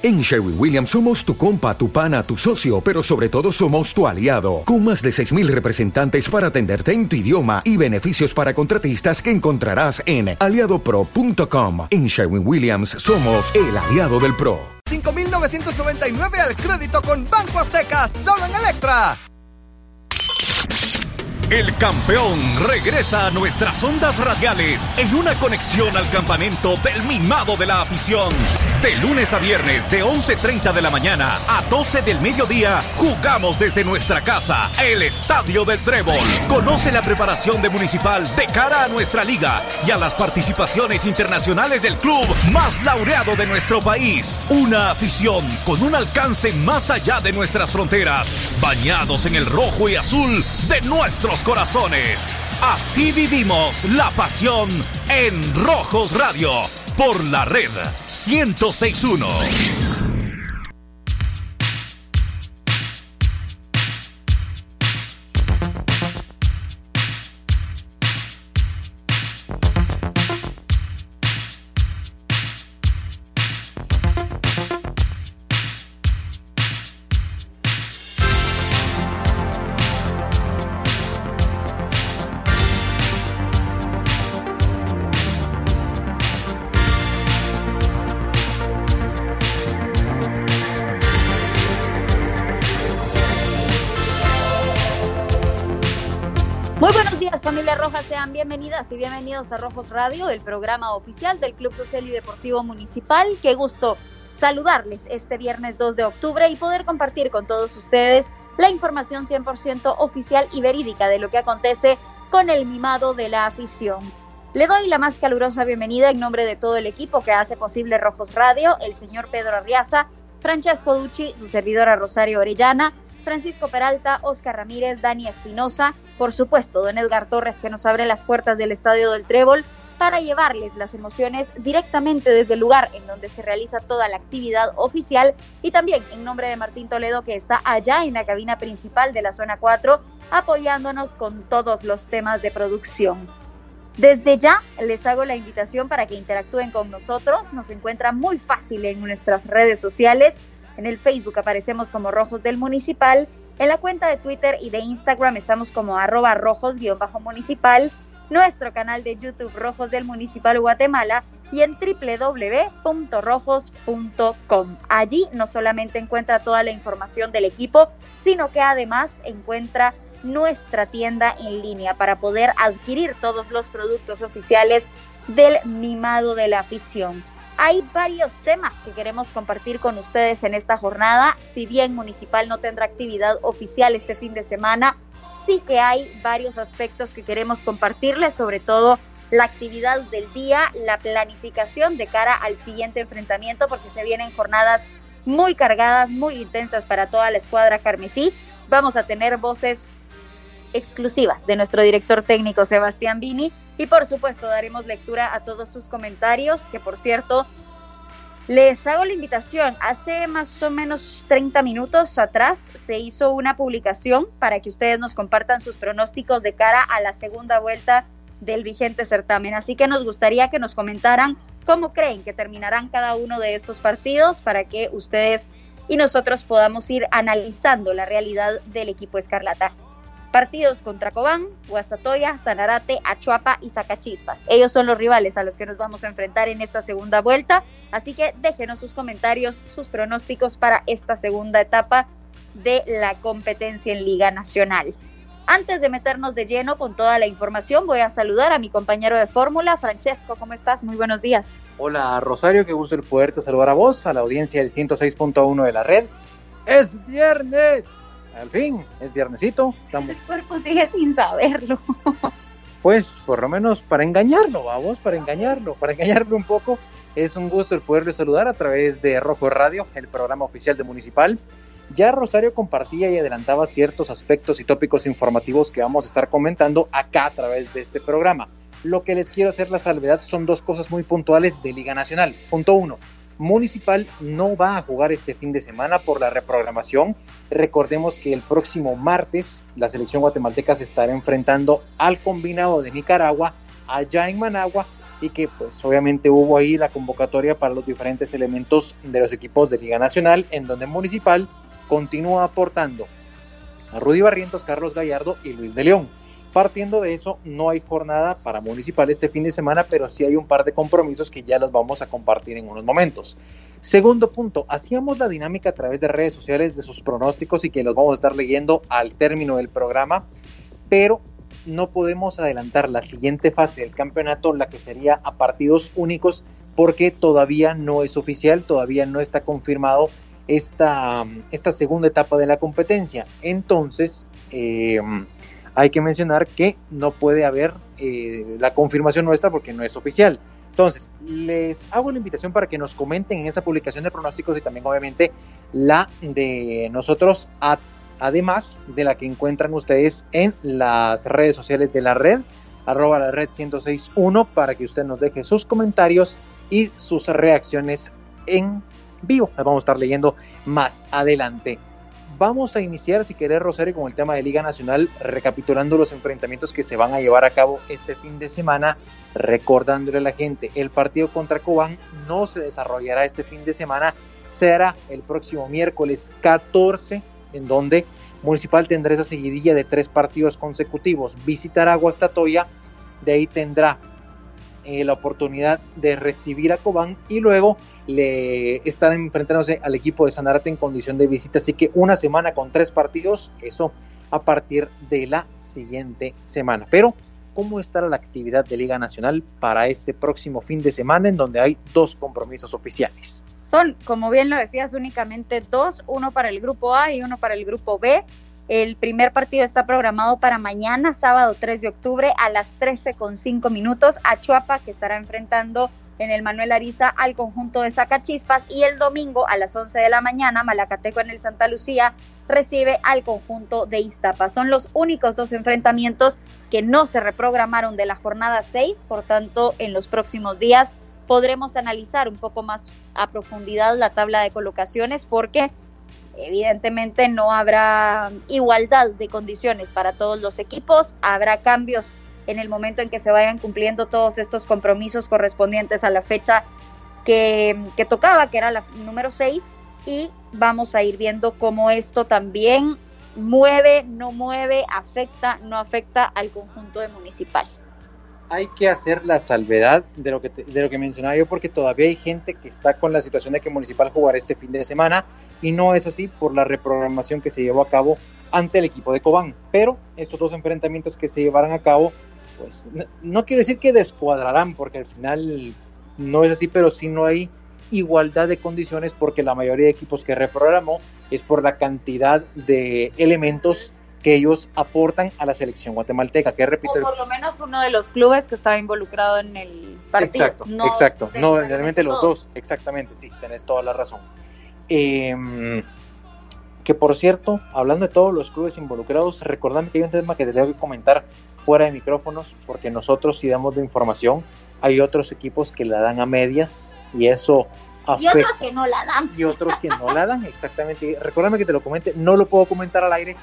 En Sherwin Williams somos tu compa, tu pana, tu socio, pero sobre todo somos tu aliado, con más de 6.000 representantes para atenderte en tu idioma y beneficios para contratistas que encontrarás en aliadopro.com. En Sherwin Williams somos el aliado del PRO. 5.999 al crédito con Banco Azteca, solo en Electra. El campeón regresa a nuestras ondas radiales en una conexión al campamento del mimado de la afición. De lunes a viernes, de 11.30 de la mañana a 12 del mediodía, jugamos desde nuestra casa, el Estadio del Trébol. Conoce la preparación de Municipal de cara a nuestra liga y a las participaciones internacionales del club más laureado de nuestro país. Una afición con un alcance más allá de nuestras fronteras, bañados en el rojo y azul de nuestros corazones. Así vivimos la pasión en Rojos Radio por la red 1061. Y bienvenidos a Rojos Radio, el programa oficial del Club Social y Deportivo Municipal. Qué gusto saludarles este viernes 2 de octubre y poder compartir con todos ustedes la información 100% oficial y verídica de lo que acontece con el mimado de la afición. Le doy la más calurosa bienvenida en nombre de todo el equipo que hace posible Rojos Radio, el señor Pedro Arriaza, Francesco Ducci, su servidora Rosario Orellana, Francisco Peralta, Oscar Ramírez, Dani Espinosa, por supuesto, don Edgar Torres que nos abre las puertas del Estadio del Trébol para llevarles las emociones directamente desde el lugar en donde se realiza toda la actividad oficial y también en nombre de Martín Toledo que está allá en la cabina principal de la zona 4 apoyándonos con todos los temas de producción. Desde ya les hago la invitación para que interactúen con nosotros. Nos encuentra muy fácil en nuestras redes sociales. En el Facebook aparecemos como Rojos del Municipal. En la cuenta de Twitter y de Instagram estamos como arroba rojos-municipal. Nuestro canal de YouTube Rojos del Municipal Guatemala y en www.rojos.com. Allí no solamente encuentra toda la información del equipo, sino que además encuentra nuestra tienda en línea para poder adquirir todos los productos oficiales del mimado de la afición. Hay varios temas que queremos compartir con ustedes en esta jornada. Si bien Municipal no tendrá actividad oficial este fin de semana, sí que hay varios aspectos que queremos compartirles, sobre todo la actividad del día, la planificación de cara al siguiente enfrentamiento, porque se vienen jornadas muy cargadas, muy intensas para toda la escuadra carmesí. Vamos a tener voces exclusivas de nuestro director técnico Sebastián Vini y por supuesto daremos lectura a todos sus comentarios, que por cierto, les hago la invitación. Hace más o menos 30 minutos atrás se hizo una publicación para que ustedes nos compartan sus pronósticos de cara a la segunda vuelta del vigente certamen. Así que nos gustaría que nos comentaran cómo creen que terminarán cada uno de estos partidos para que ustedes y nosotros podamos ir analizando la realidad del equipo Escarlata. Partidos contra Cobán, Guastatoya, Sanarate, Achuapa y Zacachispas. Ellos son los rivales a los que nos vamos a enfrentar en esta segunda vuelta, así que déjenos sus comentarios, sus pronósticos para esta segunda etapa de la competencia en Liga Nacional. Antes de meternos de lleno con toda la información, voy a saludar a mi compañero de fórmula, Francesco. ¿Cómo estás? Muy buenos días. Hola, Rosario. Qué gusto el poderte saludar a vos, a la audiencia del 106.1 de la red. ¡Es viernes! Al fin, es viernesito. Estamos... El cuerpo sigue sin saberlo. Pues, por lo menos para engañarlo, vamos, para engañarlo, para engañarlo un poco. Es un gusto el poderle saludar a través de Rojo Radio, el programa oficial de Municipal. Ya Rosario compartía y adelantaba ciertos aspectos y tópicos informativos que vamos a estar comentando acá a través de este programa. Lo que les quiero hacer la salvedad son dos cosas muy puntuales de Liga Nacional. Punto uno, Municipal no va a jugar este fin de semana por la reprogramación. Recordemos que el próximo martes la selección guatemalteca se estará enfrentando al combinado de Nicaragua allá en Managua y que pues obviamente hubo ahí la convocatoria para los diferentes elementos de los equipos de Liga Nacional, en donde Municipal continúa aportando a Rudy Barrientos, Carlos Gallardo y Luis de León. Partiendo de eso, no hay jornada para Municipal este fin de semana, pero sí hay un par de compromisos que ya los vamos a compartir en unos momentos. Segundo punto, hacíamos la dinámica a través de redes sociales de sus pronósticos y que los vamos a estar leyendo al término del programa, pero no podemos adelantar la siguiente fase del campeonato, la que sería a partidos únicos, porque todavía no es oficial, todavía no está confirmado esta, esta segunda etapa de la competencia. Entonces, eh, hay que mencionar que no puede haber eh, la confirmación nuestra porque no es oficial. Entonces, les hago la invitación para que nos comenten en esa publicación de pronósticos y también obviamente la de nosotros, además de la que encuentran ustedes en las redes sociales de la red, arroba la red 1061, para que usted nos deje sus comentarios y sus reacciones en vivo. Las vamos a estar leyendo más adelante. Vamos a iniciar, si querés, Rosario, con el tema de Liga Nacional, recapitulando los enfrentamientos que se van a llevar a cabo este fin de semana, recordándole a la gente, el partido contra Cobán no se desarrollará este fin de semana, será el próximo miércoles 14, en donde Municipal tendrá esa seguidilla de tres partidos consecutivos, visitará Guastatoya, de ahí tendrá eh, la oportunidad de recibir a Cobán y luego le están enfrentándose al equipo de Sanarate en condición de visita. Así que una semana con tres partidos, eso a partir de la siguiente semana. Pero, ¿cómo estará la actividad de Liga Nacional para este próximo fin de semana en donde hay dos compromisos oficiales? Son, como bien lo decías, únicamente dos, uno para el grupo A y uno para el grupo B. El primer partido está programado para mañana, sábado 3 de octubre, a las 13 con 5 minutos, a Chuapa, que estará enfrentando en el Manuel Ariza al conjunto de Zacachispas. Y el domingo a las 11 de la mañana Malacateco en el Santa Lucía recibe al conjunto de Iztapa. Son los únicos dos enfrentamientos que no se reprogramaron de la jornada 6, por tanto en los próximos días podremos analizar un poco más a profundidad la tabla de colocaciones porque evidentemente no habrá igualdad de condiciones para todos los equipos, habrá cambios en el momento en que se vayan cumpliendo todos estos compromisos correspondientes a la fecha que, tocaba, que era la número 6, y vamos a ir viendo cómo esto también mueve, no mueve, afecta, no afecta al conjunto de municipal. Hay que hacer la salvedad de lo que de lo que mencionaba yo porque todavía hay gente que está con la situación de que Municipal jugará este fin de semana y no es así por la reprogramación que se llevó a cabo ante el equipo de Cobán. Pero estos dos enfrentamientos que se llevarán a cabo pues no, quiero decir que descuadrarán, porque al final no es así, pero sí no hay igualdad de condiciones porque la mayoría de equipos que reprogramó es por la cantidad de elementos que ellos aportan a la selección guatemalteca, que repito... por lo menos uno de los clubes que estaba involucrado en el partido. Exacto, no exacto. No, realmente los dos, exactamente, sí, tenés toda la razón. Eh, que por cierto, hablando de todos los clubes involucrados, recordame que hay un tema que te tengo que comentar fuera de micrófonos, porque nosotros si damos la información, hay otros equipos que la dan a medias y eso afecta. Y otros que no la dan. Y otros que no la dan, exactamente. Recuérdame que te lo comente, no lo puedo comentar al aire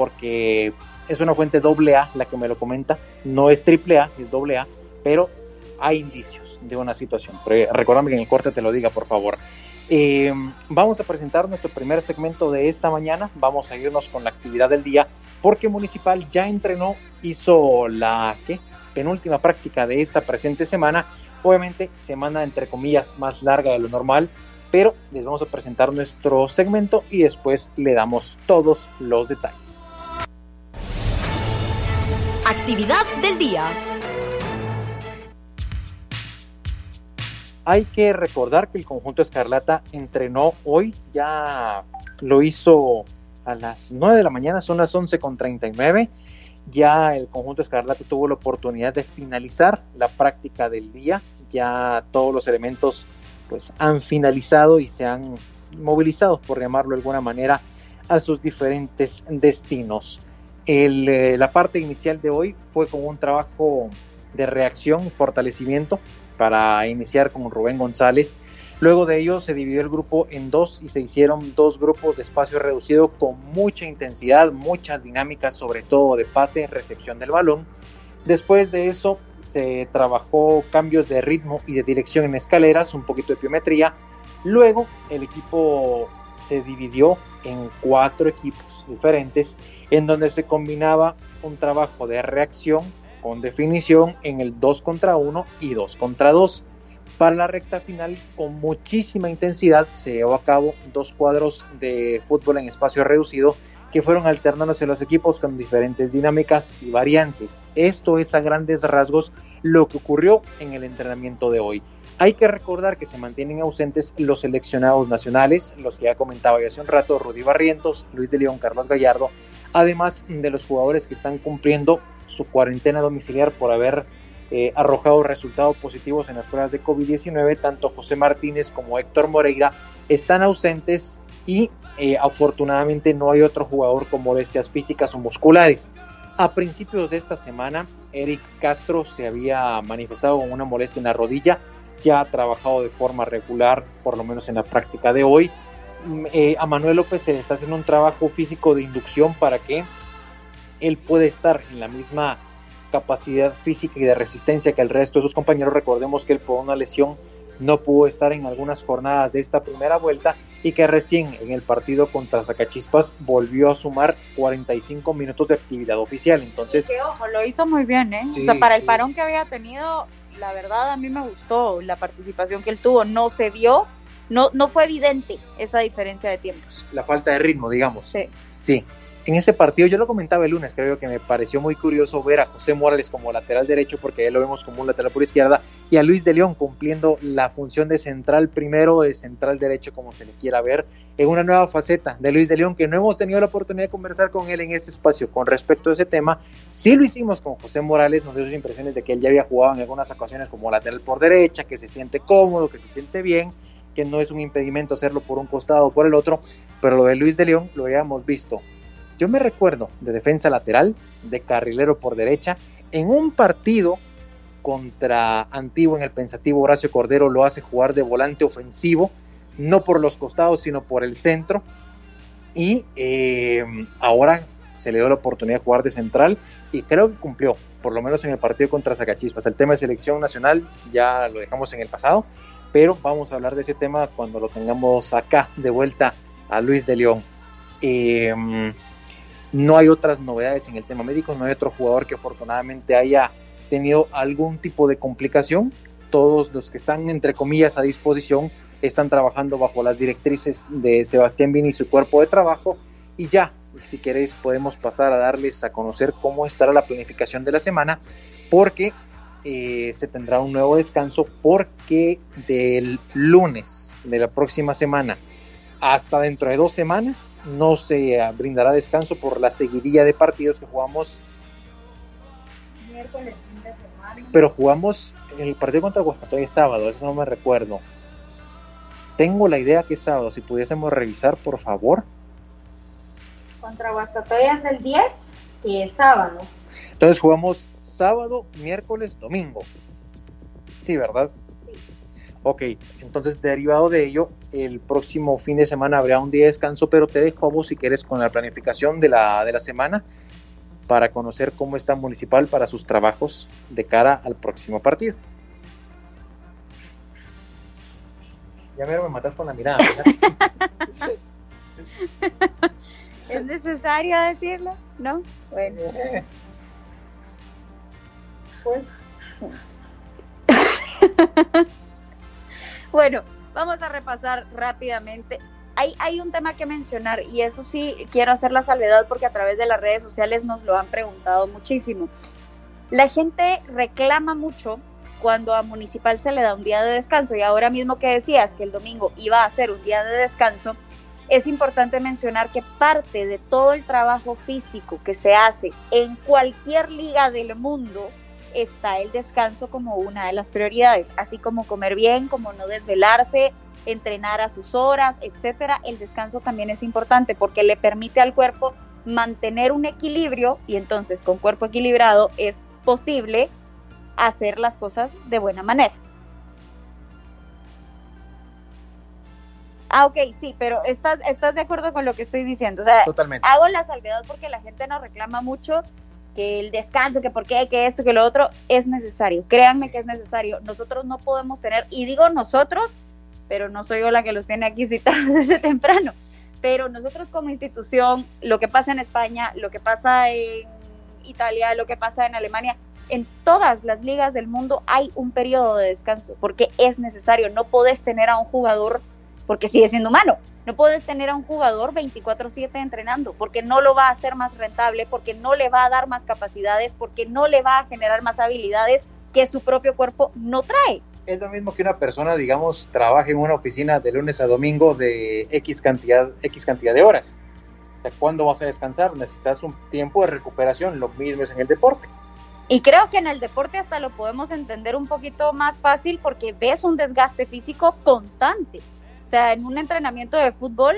porque es una fuente doble A la que me lo comenta, no es triple A, es doble A, pero hay indicios de una situación. Pero recuérdame que en el corte te lo diga, por favor. Eh, vamos a presentar nuestro primer segmento de esta mañana. Vamos a irnos con la actividad del día porque Municipal ya entrenó, hizo la penúltima práctica de esta presente semana. Obviamente, semana entre comillas más larga de lo normal, pero les vamos a presentar nuestro segmento y después le damos todos los detalles. Actividad del día. Hay que recordar que el conjunto Escarlata entrenó hoy, ya lo hizo a las 9 de la mañana, son las 11.39. Ya el conjunto Escarlata tuvo la oportunidad de finalizar la práctica del día. Ya todos los elementos pues han finalizado y se han movilizado, por llamarlo de alguna manera, a sus diferentes destinos. Eh, la parte inicial de hoy fue con un trabajo de reacción y fortalecimiento para iniciar con Rubén González. Luego de ello se dividió el grupo en dos y se hicieron dos grupos de espacio reducido con mucha intensidad, muchas dinámicas, sobre todo de pase, recepción del balón. Después de eso se trabajó cambios de ritmo y de dirección en escaleras, un poquito de biometría. Luego el equipo se dividió en cuatro equipos diferentes en donde se combinaba un trabajo de reacción con definición en el 2 contra 1 y 2 contra 2. Para la recta final, con muchísima intensidad, se llevó a cabo dos cuadros de fútbol en espacio reducido que fueron alternándose los equipos con diferentes dinámicas y variantes. Esto es a grandes rasgos lo que ocurrió en el entrenamiento de hoy. Hay que recordar que se mantienen ausentes los seleccionados nacionales, los que ya comentaba hace un rato, Rudy Barrientos, Luis de León, Carlos Gallardo, además de los jugadores que están cumpliendo su cuarentena domiciliar por haber eh, arrojado resultados positivos en las pruebas de COVID-19, tanto José Martínez como Héctor Moreira están ausentes y eh, afortunadamente no hay otro jugador con molestias físicas o musculares. A principios de esta semana, Eric Castro se había manifestado con una molestia en la rodilla, ya ha trabajado de forma regular, por lo menos en la práctica de hoy. Mm, eh, a Manuel López se le está haciendo un trabajo físico de inducción para que él pueda estar en la misma capacidad física y de resistencia que el resto de sus compañeros. Recordemos que él por una lesión no pudo estar en algunas jornadas de esta primera vuelta y que recién en el partido contra Zacachispas volvió a sumar 45 minutos de actividad oficial. Entonces, ojo, lo hizo muy bien, ¿eh? o sea, para el parón que había tenido, la verdad a mí me gustó la participación que él tuvo. No se vio, no, no fue evidente esa diferencia de tiempos. La falta de ritmo, digamos. Sí. Sí, en ese partido, yo lo comentaba el lunes, creo que me pareció muy curioso ver a José Morales como lateral derecho, porque él lo vemos como un lateral por izquierda, y a Luis de León cumpliendo la función de central primero, de central derecho, como se le quiera ver, en una nueva faceta de Luis de León, que no hemos tenido la oportunidad de conversar con él en este espacio con respecto a ese tema. Sí lo hicimos con José Morales, nos dio sus impresiones de que él ya había jugado en algunas ocasiones como lateral por derecha, que se siente cómodo, que se siente bien, que no es un impedimento hacerlo por un costado o por el otro, pero lo de Luis de León lo habíamos visto yo me recuerdo de defensa lateral, de carrilero por derecha, en un partido contra Antiguo en el pensativo Horacio Cordero lo hace jugar de volante ofensivo, no por los costados, sino por el centro. Y eh, ahora se le dio la oportunidad de jugar de central y creo que cumplió, por lo menos en el partido contra Zacachispas. El tema de selección nacional ya lo dejamos en el pasado, pero vamos a hablar de ese tema cuando lo tengamos acá de vuelta a Luis de León. Eh, no hay otras novedades en el tema médico, no hay otro jugador que afortunadamente haya tenido algún tipo de complicación. Todos los que están, entre comillas, a disposición están trabajando bajo las directrices de Sebastián Vini y su cuerpo de trabajo. Y ya, si queréis, podemos pasar a darles a conocer cómo estará la planificación de la semana, porque eh, se tendrá un nuevo descanso, porque del lunes de la próxima semana hasta dentro de dos semanas no se brindará descanso por la seguidilla de partidos que jugamos. Miércoles, Pero jugamos el partido contra Guastatoya es sábado, eso no me recuerdo. Tengo la idea que es sábado, si pudiésemos revisar, por favor. Contra Guastatoya es el 10 y es sábado. Entonces jugamos sábado, miércoles, domingo. Sí, ¿verdad? Ok, entonces derivado de ello, el próximo fin de semana habrá un día de descanso, pero te dejo a vos si quieres con la planificación de la, de la semana para conocer cómo está Municipal para sus trabajos de cara al próximo partido. Ya me matas con la mirada. ¿Es necesario decirlo? ¿No? Bueno. Pues. Bueno, vamos a repasar rápidamente. Hay, hay, un tema que mencionar y eso sí quiero hacer la salvedad porque a través de las redes sociales nos lo han preguntado muchísimo. La gente reclama mucho cuando a Municipal se le da un día de descanso y ahora mismo que decías que el domingo iba a ser un día de descanso, es importante mencionar que parte de todo el trabajo físico que se hace en cualquier liga del mundo está el descanso como una de las prioridades, así como comer bien, como no desvelarse, entrenar a sus horas, etcétera. El descanso también es importante porque le permite al cuerpo mantener un equilibrio y entonces con cuerpo equilibrado es posible hacer las cosas de buena manera. Ah, ok, sí, pero estás, estás de acuerdo con lo que estoy diciendo. O sea, Totalmente. hago la salvedad porque la gente nos reclama mucho que el descanso, que por qué, que esto, que lo otro, es necesario. Créanme que es necesario. Nosotros no podemos tener, y digo nosotros, pero no soy yo la que los tiene aquí citados desde temprano, pero nosotros como institución, lo que pasa en España, lo que pasa en Italia, lo que pasa en Alemania, en todas las ligas del mundo hay un periodo de descanso, porque es necesario. No puedes tener a un jugador, porque sigue siendo humano, no puedes tener a un jugador 24/7 entrenando, porque no lo va a hacer más rentable, porque no le va a dar más capacidades, porque no le va a generar más habilidades que su propio cuerpo no trae. Es lo mismo que una persona, digamos, trabaje en una oficina de lunes a domingo de X cantidad, X cantidad de horas. ¿Cuándo vas a descansar? Necesitas un tiempo de recuperación, lo mismo es en el deporte. Y creo que en el deporte hasta lo podemos entender un poquito más fácil porque ves un desgaste físico constante. O sea, en un entrenamiento de fútbol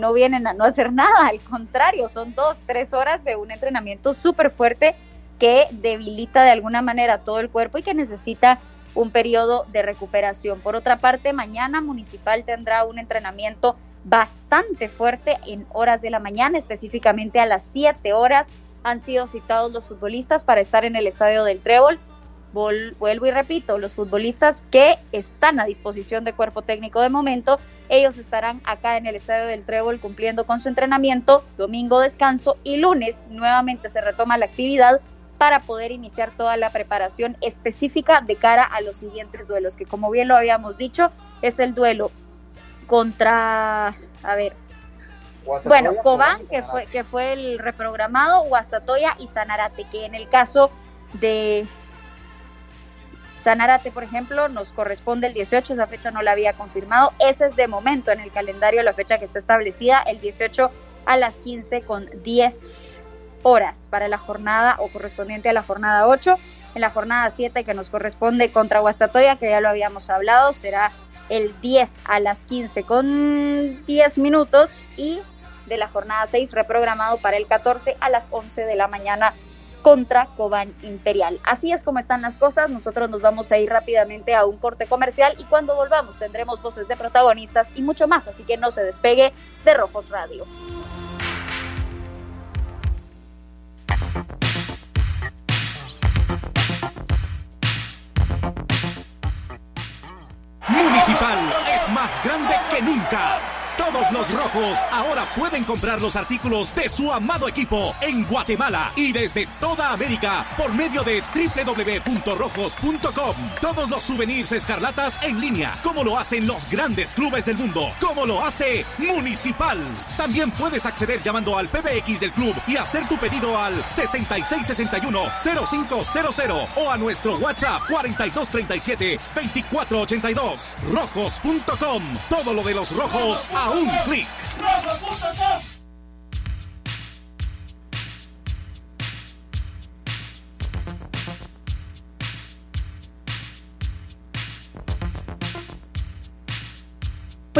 no vienen a no hacer nada, al contrario, son dos, tres horas de un entrenamiento súper fuerte que debilita de alguna manera todo el cuerpo y que necesita un periodo de recuperación. Por otra parte, mañana Municipal tendrá un entrenamiento bastante fuerte en horas de la mañana, específicamente a las 7 horas. Han sido citados los futbolistas para estar en el estadio del Trébol vuelvo y repito, los futbolistas que están a disposición de cuerpo técnico de momento, ellos estarán acá en el Estadio del Trébol cumpliendo con su entrenamiento, domingo descanso y lunes nuevamente se retoma la actividad para poder iniciar toda la preparación específica de cara a los siguientes duelos, que como bien lo habíamos dicho, es el duelo contra, a ver, bueno, Cobán, que fue, que fue el reprogramado, Guastatoya y Sanarate, que en el caso de Sanarate, por ejemplo, nos corresponde el 18, esa fecha no la había confirmado. Ese es de momento en el calendario la fecha que está establecida, el 18 a las 15 con 10 horas para la jornada o correspondiente a la jornada 8. En la jornada 7 que nos corresponde contra Guastatoya, que ya lo habíamos hablado, será el 10 a las 15 con 10 minutos y de la jornada 6 reprogramado para el 14 a las 11 de la mañana contra Cobán Imperial. Así es como están las cosas, nosotros nos vamos a ir rápidamente a un corte comercial y cuando volvamos tendremos voces de protagonistas y mucho más, así que no se despegue de Rojos Radio. Municipal es más grande que nunca todos los rojos ahora pueden comprar los artículos de su amado equipo en Guatemala y desde toda América por medio de www.rojos.com. Todos los souvenirs escarlatas en línea, como lo hacen los grandes clubes del mundo, como lo hace Municipal. También puedes acceder llamando al PBX del club y hacer tu pedido al 6661-0500 o a nuestro WhatsApp 4237-2482. Rojos.com. Todo lo de los rojos a un clic.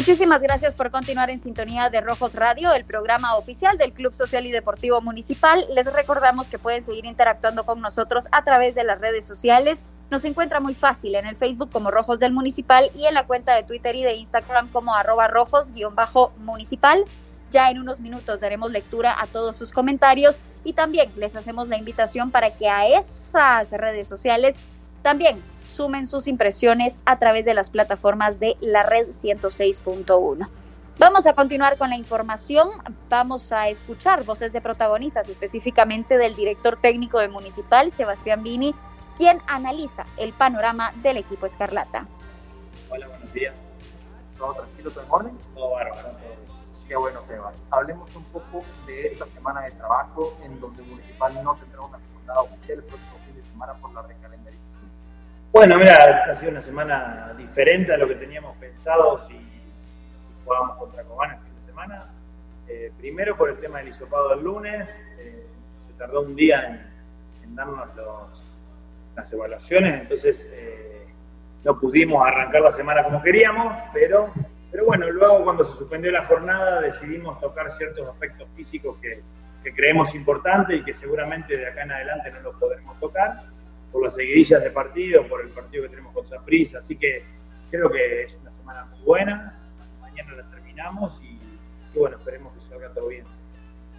Muchísimas gracias por continuar en sintonía de Rojos Radio, el programa oficial del Club Social y Deportivo Municipal. Les recordamos que pueden seguir interactuando con nosotros a través de las redes sociales nos encuentra muy fácil en el Facebook como Rojos del Municipal y en la cuenta de Twitter y de Instagram como arroba rojos-municipal. Ya en unos minutos daremos lectura a todos sus comentarios y también les hacemos la invitación para que a esas redes sociales también sumen sus impresiones a través de las plataformas de la red 106.1. Vamos a continuar con la información. Vamos a escuchar voces de protagonistas, específicamente del director técnico de Municipal, Sebastián Vini, quien analiza el panorama del equipo Escarlata. Hola, buenos días. ¿Todo tranquilo, todo en orden? Todo bárbaro. Qué bueno, Sebas. Hablemos un poco de esta semana de trabajo en donde Municipal no tendrá una jornada oficial el próximo fin de semana por la recalendarización. Bueno, mira, ha sido una semana diferente a lo que teníamos pensado si, jugábamos contra Cobán el fin de semana. Eh, primero por el tema del hisopado del lunes, eh, se tardó un día en, darnos las evaluaciones, entonces eh, no pudimos arrancar la semana como queríamos, pero, pero bueno, luego cuando se suspendió la jornada decidimos tocar ciertos aspectos físicos que, creemos importantes y que seguramente de acá en adelante no los podremos tocar, por las seguidillas de partido, por el partido que tenemos con Saprissa, así que creo que es una semana muy buena, mañana la terminamos y, bueno, esperemos que salga todo bien.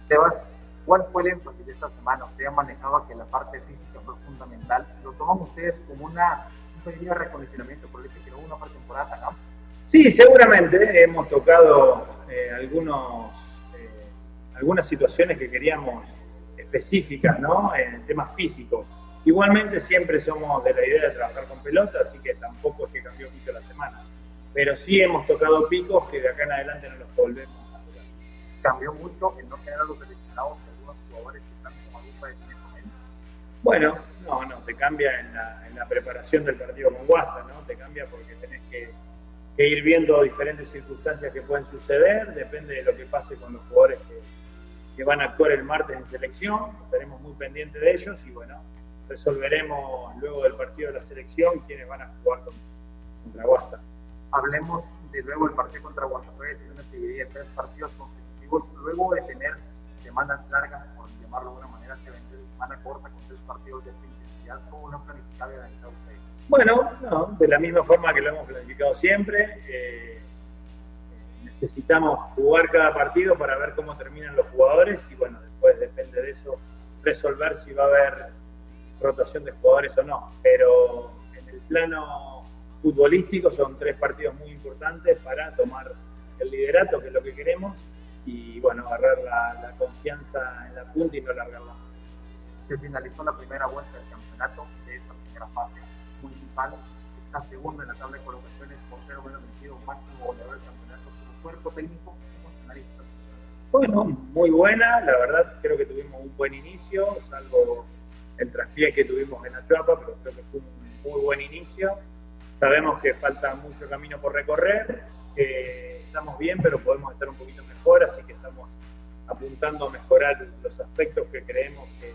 Sebas, ¿Cuál fue el énfasis de esta semana? Usted manejaba que la parte física fue fundamental. ¿Lo toman ustedes como una, un pedido de reconocimiento por el que hubo una pretemporada tan amplia? Sí, seguramente hemos tocado eh, algunos, eh, algunas situaciones que queríamos específicas, ¿no? En temas físicos. Igualmente siempre somos de la idea de trabajar con pelota, así que tampoco es que cambió mucho la semana. Pero sí hemos tocado picos que de acá en adelante no los volvemos a tocar. ¿Cambió mucho en no tener a los seleccionados algunos jugadores que están como grupo de? Bueno, no, no, te cambia en la, en la preparación del partido con Guasta, ¿no? Te cambia porque tenés que, que, ir viendo diferentes circunstancias que pueden suceder, depende de lo que pase con los jugadores que, que van a actuar el martes en selección, estaremos muy pendientes de ellos y bueno, resolveremos luego del partido de la selección quiénes van a jugar contra Guasta. Hablemos de luego del partido contra Guasta, si una serie de tres partidos consecutivos, luego de tener semanas largas, por llamarlo de alguna manera, se vende de semana corta con tres partidos de esta intensidad, ¿cómo lo han planificado y organizado ustedes? Bueno, no, de la misma forma que lo hemos planificado siempre. Eh, necesitamos jugar cada partido para ver cómo terminan los jugadores y bueno, después depende de eso resolver si va a haber rotación de jugadores o no. Pero en el plano futbolístico son tres partidos muy importantes para tomar el liderato, que es lo que queremos, y bueno, agarrar la, la confianza en la punta y no largarla. Se finalizó la primera vuelta del campeonato de esta primera fase municipal, está segunda en la tabla de colocaciones, portero menos vencido, máximo goleador del campeonato, como cuerpo técnico, funcionalista. Bueno, muy buena, la verdad creo que tuvimos un buen inicio, salvo el traspié que tuvimos en Achuapa, pero creo que fue un muy buen inicio. Sabemos que falta mucho camino por recorrer, que estamos bien, pero podemos estar un poquito mejor, así que estamos apuntando a mejorar los aspectos que creemos que,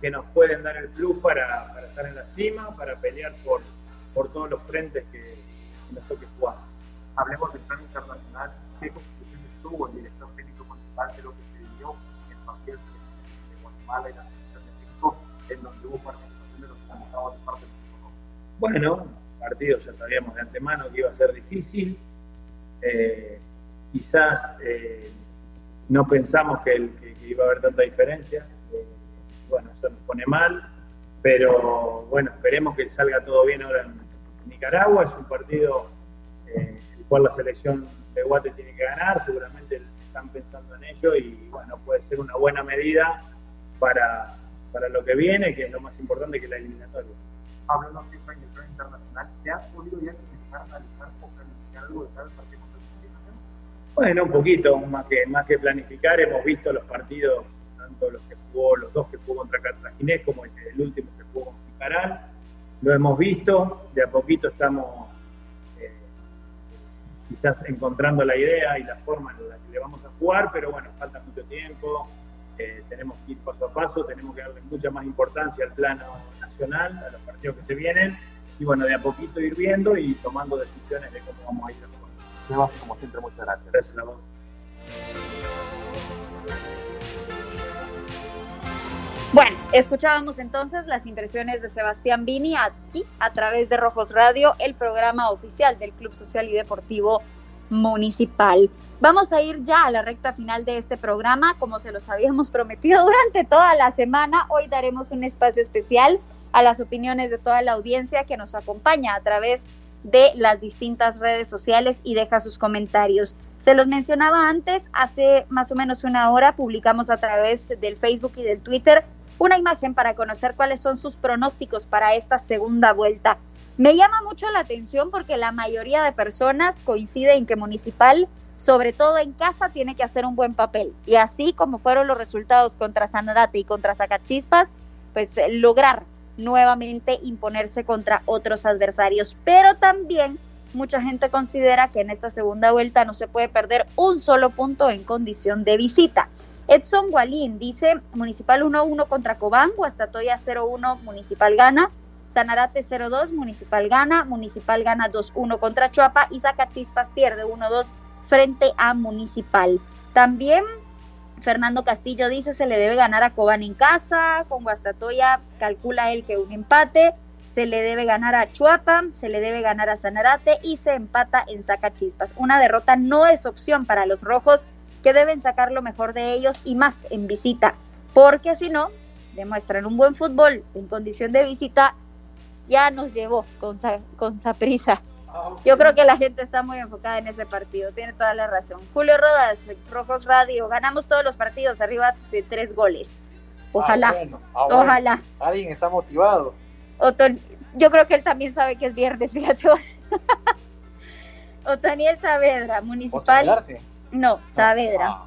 que nos pueden dar el plus para, para, estar en la cima, para pelear por, por todos los frentes que nos toque jugar. Hablemos del plano internacional. ¿Qué conclusiones tuvo el director técnico municipal de lo que se vivió en el partido de Guatemala y la en? Bueno, partido ya sabíamos de antemano que iba a ser difícil. Eh, quizás eh, no pensamos que, el, que, iba a haber tanta diferencia. Eh, bueno, eso nos pone mal, pero bueno, esperemos que salga todo bien ahora en Nicaragua. Es un partido eh, el cual la selección de Guate tiene que ganar, seguramente están pensando en ello y bueno, puede ser una buena medida para, para lo que viene, que es lo más importante que la eliminatoria. Hablando el plano internacional, ¿se ha podido ya comenzar a analizar o planificar algo de cada partido? Bueno, un poquito, más que, más que planificar, hemos visto los partidos, tanto los que jugó, los dos que jugó contra Cartaginés como el, el último que jugó con Picaral, lo hemos visto, de a poquito estamos eh, quizás encontrando la idea y la forma en la que le vamos a jugar, pero bueno, falta mucho tiempo, eh, tenemos que ir paso a paso, tenemos que darle mucha más importancia al plano nacional, a los partidos que se vienen, y bueno, de a poquito ir viendo y tomando decisiones de cómo vamos a ir a Sebas, como siempre, muchas gracias. Gracias a vos. Bueno, escuchábamos entonces las impresiones de Sebastián Vini aquí a través de Rojos Radio, el programa oficial del Club Social y Deportivo Municipal. Vamos a ir ya a la recta final de este programa, como se los habíamos prometido durante toda la semana. Hoy daremos un espacio especial a las opiniones de toda la audiencia que nos acompaña a través de las distintas redes sociales y deja sus comentarios. Se los mencionaba antes, hace más o menos una hora publicamos a través del Facebook y del Twitter una imagen para conocer cuáles son sus pronósticos para esta segunda vuelta. Me llama mucho la atención porque la mayoría de personas coincide en que Municipal, sobre todo en casa, tiene que hacer un buen papel. Y así como fueron los resultados contra Sanarate y contra Zacachispas, pues lograr nuevamente imponerse contra otros adversarios. Pero también mucha gente considera que en esta segunda vuelta no se puede perder un solo punto en condición de visita. Edson Gualín dice Municipal 1-1 contra Cobán, Guastatoya 0-1, Municipal gana, Sanarate 0-2, Municipal gana, Municipal gana 2-1 contra Chuapa y Zacachispas pierde 1-2 frente a Municipal. También Fernando Castillo dice se le debe ganar a Cobán en casa, con Guastatoya calcula él que un empate, se le debe ganar a Chuapa, se le debe ganar a Sanarate y se empata en Zacachispas. Una derrota no es opción para los rojos que deben sacar lo mejor de ellos y más en visita. porque si no, demuestran un buen fútbol en condición de visita, ya nos llevó con, con prisa. Yo creo que la gente está muy enfocada en ese partido, tiene toda la razón. Julio Rodas, Rojos Radio, ganamos todos los partidos arriba de tres goles. Ojalá, ah, ah, ojalá. Alguien está motivado. yo creo que él también sabe que es viernes, fíjate vos. Otaniel Saavedra, municipal. No, Saavedra.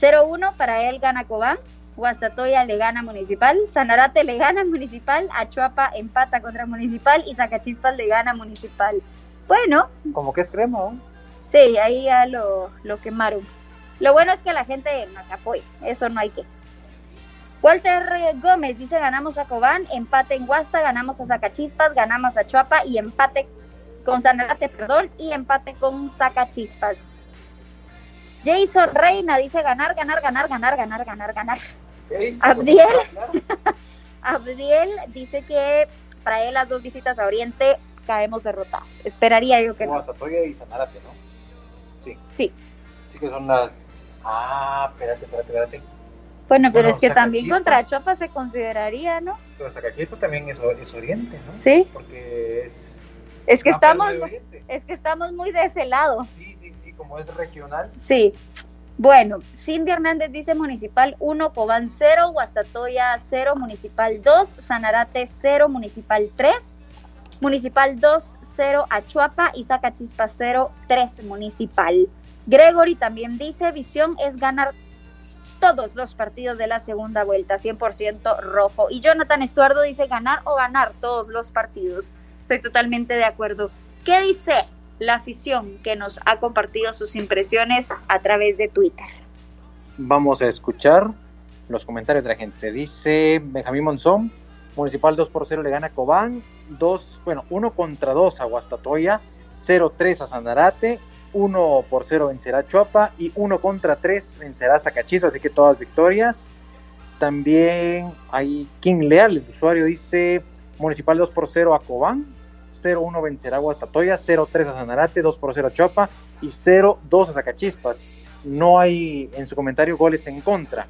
0-1 ah, para él gana Cobán. Guastatoya le gana Municipal, Sanarate le gana Municipal, Achuapa empata contra Municipal y Zacachispas le gana Municipal. Bueno. Como que es crema, Sí, ahí ya lo, lo quemaron. Lo bueno es que la gente nos apoya, eso no hay que. Walter Gómez dice ganamos a Cobán, empate en Guasta, ganamos a Zacachispas, ganamos a Chuapa y empate con Sanarate, perdón, y empate con Zacachispas. Jason Reina dice ganar, ganar, ganar, ganar, ganar, ganar, ganar. Abdiel, Abdiel dice que para él las dos visitas a Oriente caemos derrotados. Esperaría yo que no. Hasta Toya y Sanárate, ¿no? Sí. Sí. Sí que son las... Ah, espérate, espérate, espérate. Bueno, pero es que también contra Chopa se consideraría, ¿no? Pero Zacachispas también es, es, Oriente, ¿no? Sí. Porque es... Es que estamos, es que estamos muy de ese lado. Sí, sí, sí, como es regional. Sí. Bueno, Cindy Hernández dice Municipal 1, Cobán 0, Guastatoya 0, Municipal 2, Sanarate 0, Municipal 3, Municipal 2, 0, Achuapa y Zacachispa 0, 3, Municipal. Gregory también dice, visión es ganar todos los partidos de la segunda vuelta, 100% rojo. Y Jonathan Estuardo dice ganar o ganar todos los partidos. Estoy totalmente de acuerdo. ¿Qué dice la afición que nos ha compartido sus impresiones a través de Twitter. Vamos a escuchar los comentarios de la gente. Dice Benjamín Monzón, Municipal 2 por 0 le gana a Cobán, 2, bueno, 1 contra 2 a Guastatoya, 0-3 a Sandarate, 1 por 0 vencerá Chuapa y 1 contra 3 vencerá Zacachizo, así que todas victorias. También hay King Leal, el usuario dice Municipal 2 por 0 a Cobán, 0-1 vencerá Guastatoya, 0-3 a Sanarate, 2 por 0 a Chopa y 0-2 a Zacachispas. No hay en su comentario goles en contra.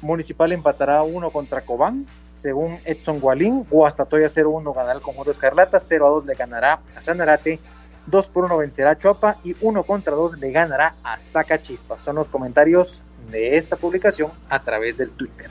Municipal empatará 1 contra Cobán, según Edson Gualín. Guastatoya 0-1 ganará el conjunto Escarlata, 0-2 le ganará a Sanarate, 2 por 1 vencerá a Chopa y 1 contra 2 le ganará a Zacachispas. Son los comentarios de esta publicación a través del Twitter.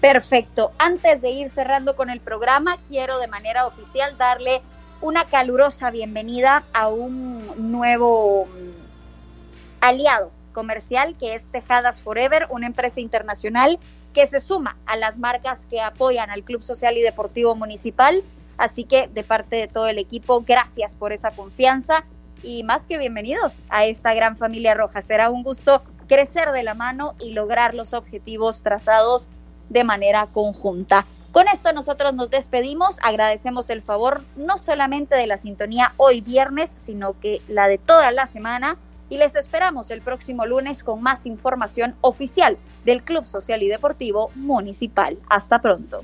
Perfecto. Antes de ir cerrando con el programa, quiero de manera oficial darle una calurosa bienvenida a un nuevo mm, aliado comercial que es Tejadas Forever, una empresa internacional que se suma a las marcas que apoyan al Club Social y Deportivo Municipal. Así que de parte de todo el equipo, gracias por esa confianza y más que bienvenidos a esta gran familia roja. Será un gusto crecer de la mano y lograr los objetivos trazados de manera conjunta. Con esto nosotros nos despedimos, agradecemos el favor no solamente de la sintonía hoy viernes, sino que la de toda la semana y les esperamos el próximo lunes con más información oficial del Club Social y Deportivo Municipal. Hasta pronto.